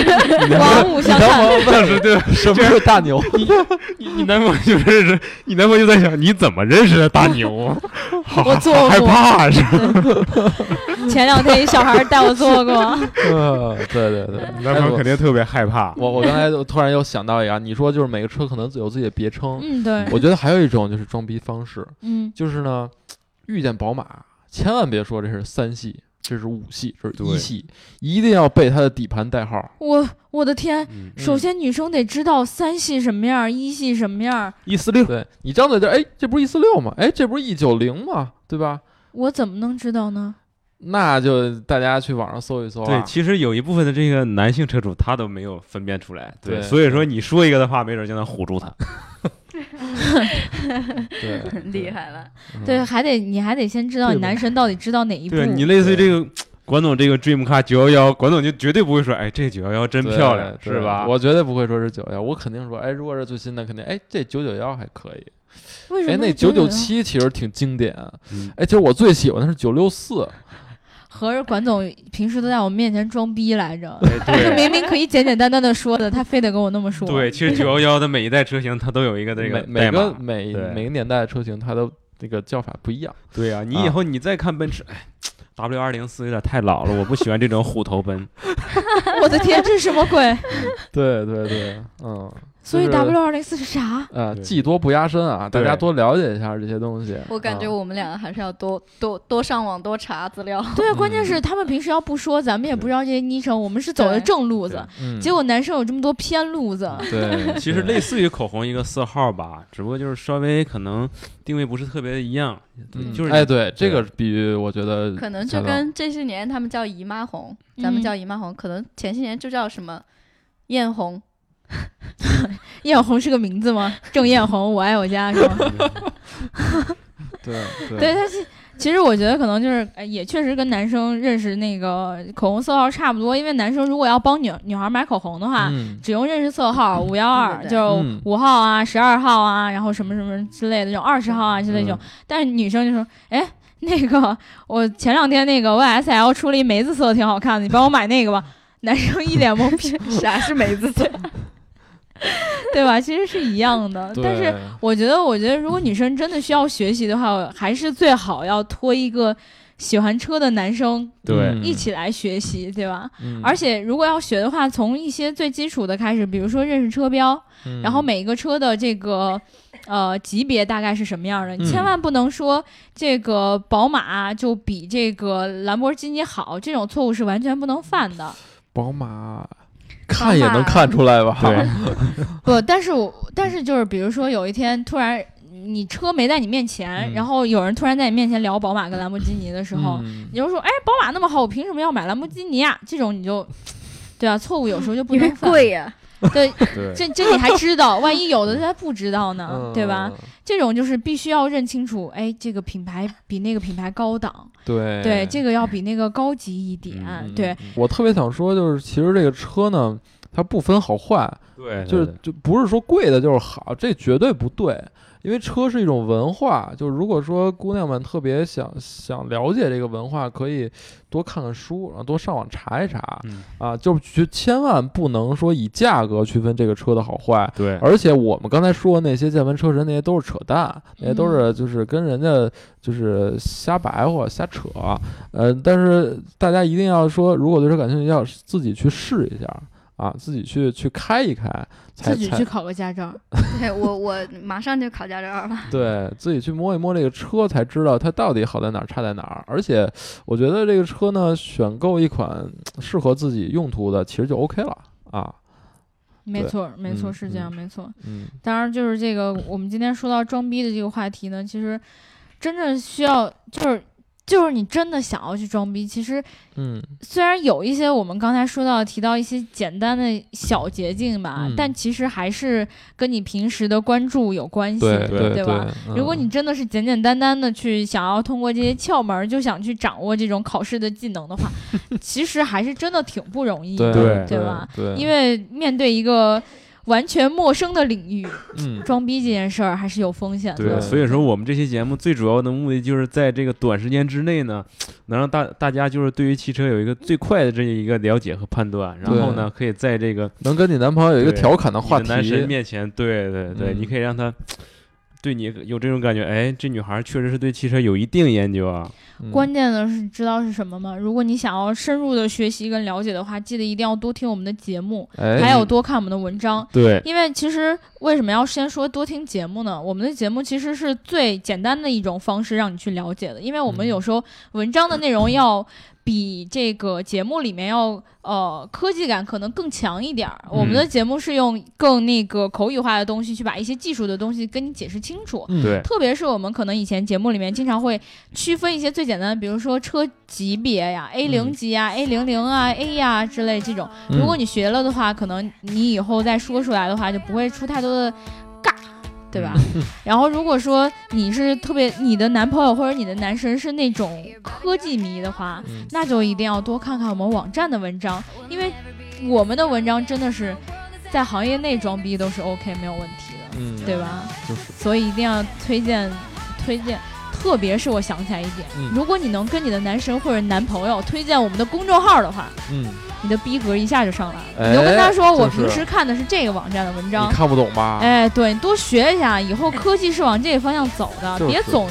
刮目相看。当时对 *laughs* 什么是大牛？*laughs* 你你男朋友就认识，你男朋友就在想你怎么认识的大牛？*laughs* 好我做好害怕是吧？*laughs* 前两天一小孩带我坐过，*laughs* 呃对对对，你男朋友肯定特别害怕。我我刚才就突然又想到一个啊，你说就是每个车可能有自己的别称，嗯，对，我觉得还有一种就是装逼方式，嗯就是呢，遇见宝马千万别说这是三系，这是五系，这是一系，一定要背它的底盘代号。我我的天，嗯，首先女生得知道三系什么样，一系什么样，一四六，对你张嘴就哎，这不是一四六吗？哎，这不是一九零吗？对吧？我怎么能知道呢？那就大家去网上搜一搜对，啊。其实有一部分的这个男性车主他都没有分辨出来，对，对所以说你说一个的话，没准就能唬住他。*laughs* 对，厉害了。嗯对，还得你还得先知道你男神到底知道哪一步。对你类似于这个管总这个 Dream Car 九幺幺，管总就绝对不会说，哎，这九幺幺真漂亮，是吧？我绝对不会说是九幺，我肯定说，哎，如果是最新的，肯定，哎，这九九幺还可以。哎，为什么那九九七其实挺经典。嗯哎，其实我最喜欢的是九六四。合着管总平时都在我们面前装逼来着？哎对 *laughs* 明明可以简简单单的说的，他非得跟我那么说。对，其实 *laughs* 九幺幺的每一代车型它都有一个这个每。个每每个年代的车型，它的那个叫法不一样。对呀、你啊以后你再看奔驰，哎，W 二零四有点太老了，我不喜欢这种虎头奔。*laughs* 我的天，这是什么鬼？对对对，嗯，所以 W 二零四是啥？呃，技多不压身啊，大家多了解一下这些东西。我感觉啊我们两个还是要多多多上网多查资料。*laughs* 对啊，嗯关键是他们平时要不说，咱们也不知道这些昵称。我们是走的正路子，嗯，结果男生有这么多偏路子。对，*laughs* 其实类似于口红一个色号吧，只不过就是稍微可能定位不是特别的一样，嗯就是哎，对这个比喻，我觉得可能就跟这些年他们叫姨妈红，咱们嗯叫姨妈红，可能前些年就叫什么艳红。*laughs* 艳红是个名字吗？郑艳红，我爱我家是吗？对 *laughs* 对对，他其其实我觉得可能就是，呃也确实跟男生认识那个口红色号差不多。因为男生如果要帮女女孩买口红的话，嗯只用认识色号五幺二，就嗯五号啊、十二号啊，然后什么什么之类的这种二十号啊之类的这种。但是女生就说，哎。那个，我前两天那个 YSL 出了一梅子色，挺好看的，你帮我买那个吧。*laughs* 男生一脸懵逼，啥是梅子色？*laughs* 对吧？其实是一样的，但是我觉得，我觉得如果女生真的需要学习的话，还是最好要托一个喜欢车的男生对嗯一起来学习，对吧？嗯而且如果要学的话，从一些最基础的开始，比如说认识车标，嗯然后每一个车的这个呃级别大概是什么样的，你嗯千万不能说这个宝马就比这个兰博基尼好，这种错误是完全不能犯的。宝马看也能看出来吧？对，*laughs* 不，但是我但是就是比如说有一天突然。你车没在你面前，嗯然后有人突然在你面前聊宝马跟兰博基尼的时候，嗯你就说：“哎，宝马那么好，我凭什么要买兰博基尼啊？”这种你就，对啊，错误有时候就不因为能犯。贵呀、对，*laughs* 对，这这你还知道，万一有的他不知道呢，嗯对吧？？这种就是必须要认清楚，哎，这个品牌比那个品牌高档，对对，这个要比那个高级一点，嗯对，我特别想说，就是其实这个车呢，它不分好坏，对，就是就不是说贵的就是好，这绝对不对。因为车是一种文化，就如果说姑娘们特别想想了解这个文化，可以多看看书，然后多上网查一查。嗯，啊，就就千万不能说以价格区分这个车的好坏。对，而且我们刚才说的那些键盘车神，那些都是扯淡，那些都是嗯就是跟人家就是瞎白话、瞎扯。呃，但是大家一定要说，如果对车感兴趣，要自己去试一下啊，自己去去开一开，自己去考个驾照。*laughs* 对我我马上就考驾照了。*laughs* 对自己去摸一摸这个车，才知道它到底好在哪儿，差在哪儿。而且我觉得这个车呢，选购一款适合自己用途的，其实就 OK 了啊。没错，没错，嗯是这样，嗯没错。嗯当然，就是这个我们今天说到装逼的这个话题呢，其实真正需要就是就是你真的想要去装逼，其实嗯虽然有一些我们刚才说到提到一些简单的小捷径吧，嗯但其实还是跟你平时的关注有关系，对对吧？嗯如果你真的是简简单单的去想要通过这些窍门儿就想去掌握这种考试的技能的话，*laughs* 其实还是真的挺不容易对的，对吧？对，因为面对一个完全陌生的领域，嗯。装逼这件事儿还是有风险的。对，所以说我们这期节目最主要的目的就是在这个短时间之内呢，*laughs* 能让大大家就是对于汽车有一个最快的这一个了解和判断，然后呢，可以在这个能跟你男朋友有一个调侃的话题，男神面前，对对对，嗯。你可以让他对你有这种感觉，哎，这女孩确实是对汽车有一定研究啊。嗯关键的是知道是什么吗？如果你想要深入的学习跟了解的话，记得一定要多听我们的节目，哎，还有多看我们的文章。对，因为其实为什么要先说多听节目呢？我们的节目其实是最简单的一种方式让你去了解的，因为我们嗯有时候文章的内容要比这个节目里面要呃科技感可能更强一点儿。嗯我们的节目是用更那个口语化的东西去把一些技术的东西跟你解释清楚。嗯对，特别是我们可能以前节目里面经常会区分一些最简单的，比如说车级别呀，A 零级啊、A 零零啊、A 呀之类这种。嗯如果你学了的话，可能你以后再说出来的话，就不会出太多的尬，对吧？然后如果说你是特别你的男朋友或者你的男神是那种科技迷的话，嗯那就一定要多看看我们网站的文章，因为我们的文章真的是在行业内装逼都是 OK 没有问题的，嗯，对吧？就是所以一定要推荐推荐。特别是我想起来一点，嗯。如果你能跟你的男神或者男朋友推荐我们的公众号的话，嗯，你的逼格一下就上来了。哎你就跟他说，我平时看的是这个网站的文章。你，看不懂吧？哎，对你多学一下，以后科技是往这个方向走的，就是。别总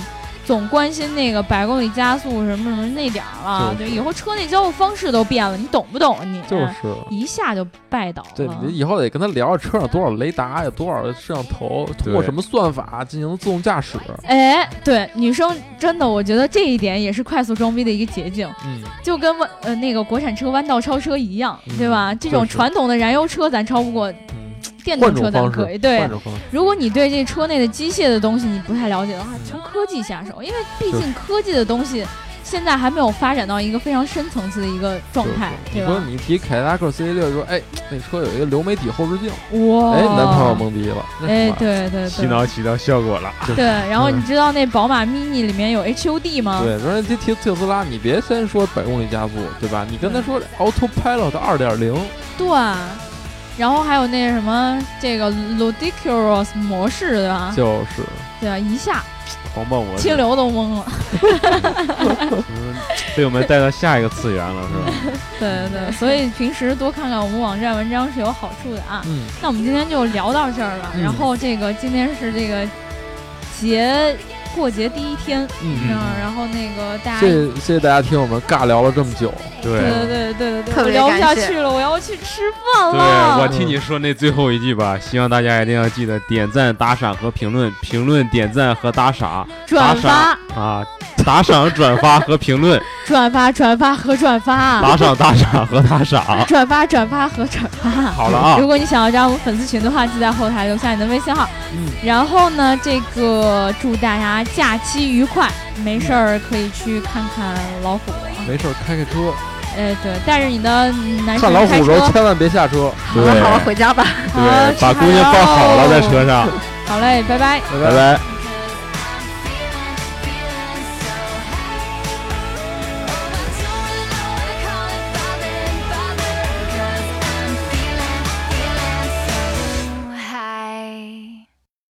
总关心那个百公里加速什么什么那点儿了。就是对，以后车内交互方式都变了，你懂不懂啊你？就是，一下就拜倒了对了。你以后得跟他聊车上多少雷达，有多少摄像头，通过什么算法进行自动驾驶。哎，对，女生真的，我觉得这一点也是快速装逼的一个捷径，嗯，就跟弯呃那个国产车弯道超车一样，嗯对吧？这种传统的燃油车咱超不过，嗯电动车咱可以。对。如果你对这车内的机械的东西你不太了解的话，从科技下手，因为毕竟科技的东西现在还没有发展到一个非常深层次的一个状态，对吧你说？你提凯迪拉克 CT 六，说哎，那车有一个流媒体后视镜，哇，哎，男朋友懵逼了，那哎，什么对对洗对脑起到效果了。*laughs* 对，然后嗯你知道那宝马 mini 里面有 HUD 吗？对，说提提特斯拉，你别先说百公里加速，对吧？你跟他说 Autopilot 二点零，对，然后还有那什么这个 ludicrous 模式，对吧？就是对啊，一下狂暴模式清，流都懵了。嗯，*laughs* 被我们带到下一个次元了，是吧？*laughs* 对对对，所以平时多看看我们网站文章是有好处的啊。嗯，那我们今天就聊到这儿了。嗯然后这个今天是这个节过节第一天，嗯嗯，然后那个大家谢谢谢谢大家听我们尬聊了这么久，对。对对对对对聊不下去了，我要去吃饭了。对，我听你说那最后一句吧，希望大家一定要记得点赞、打赏和评论，评论、点赞和打赏。转发。啊，打赏、转发和评论，转发转发和转发，打赏、打赏和打赏。转发转发和转发。好了啊如，果你想要加入我们粉丝群的话，记得在后台留下你的微信号。嗯，然后呢，这个祝大家假期愉快，没事儿可以去看看老虎。没事儿开开车，哎，对，带着你的男看神开老虎的时候车。千万别下车，好了好了，回家吧。好对，把姑娘抱好了在车上，好嘞，拜拜。拜拜拜。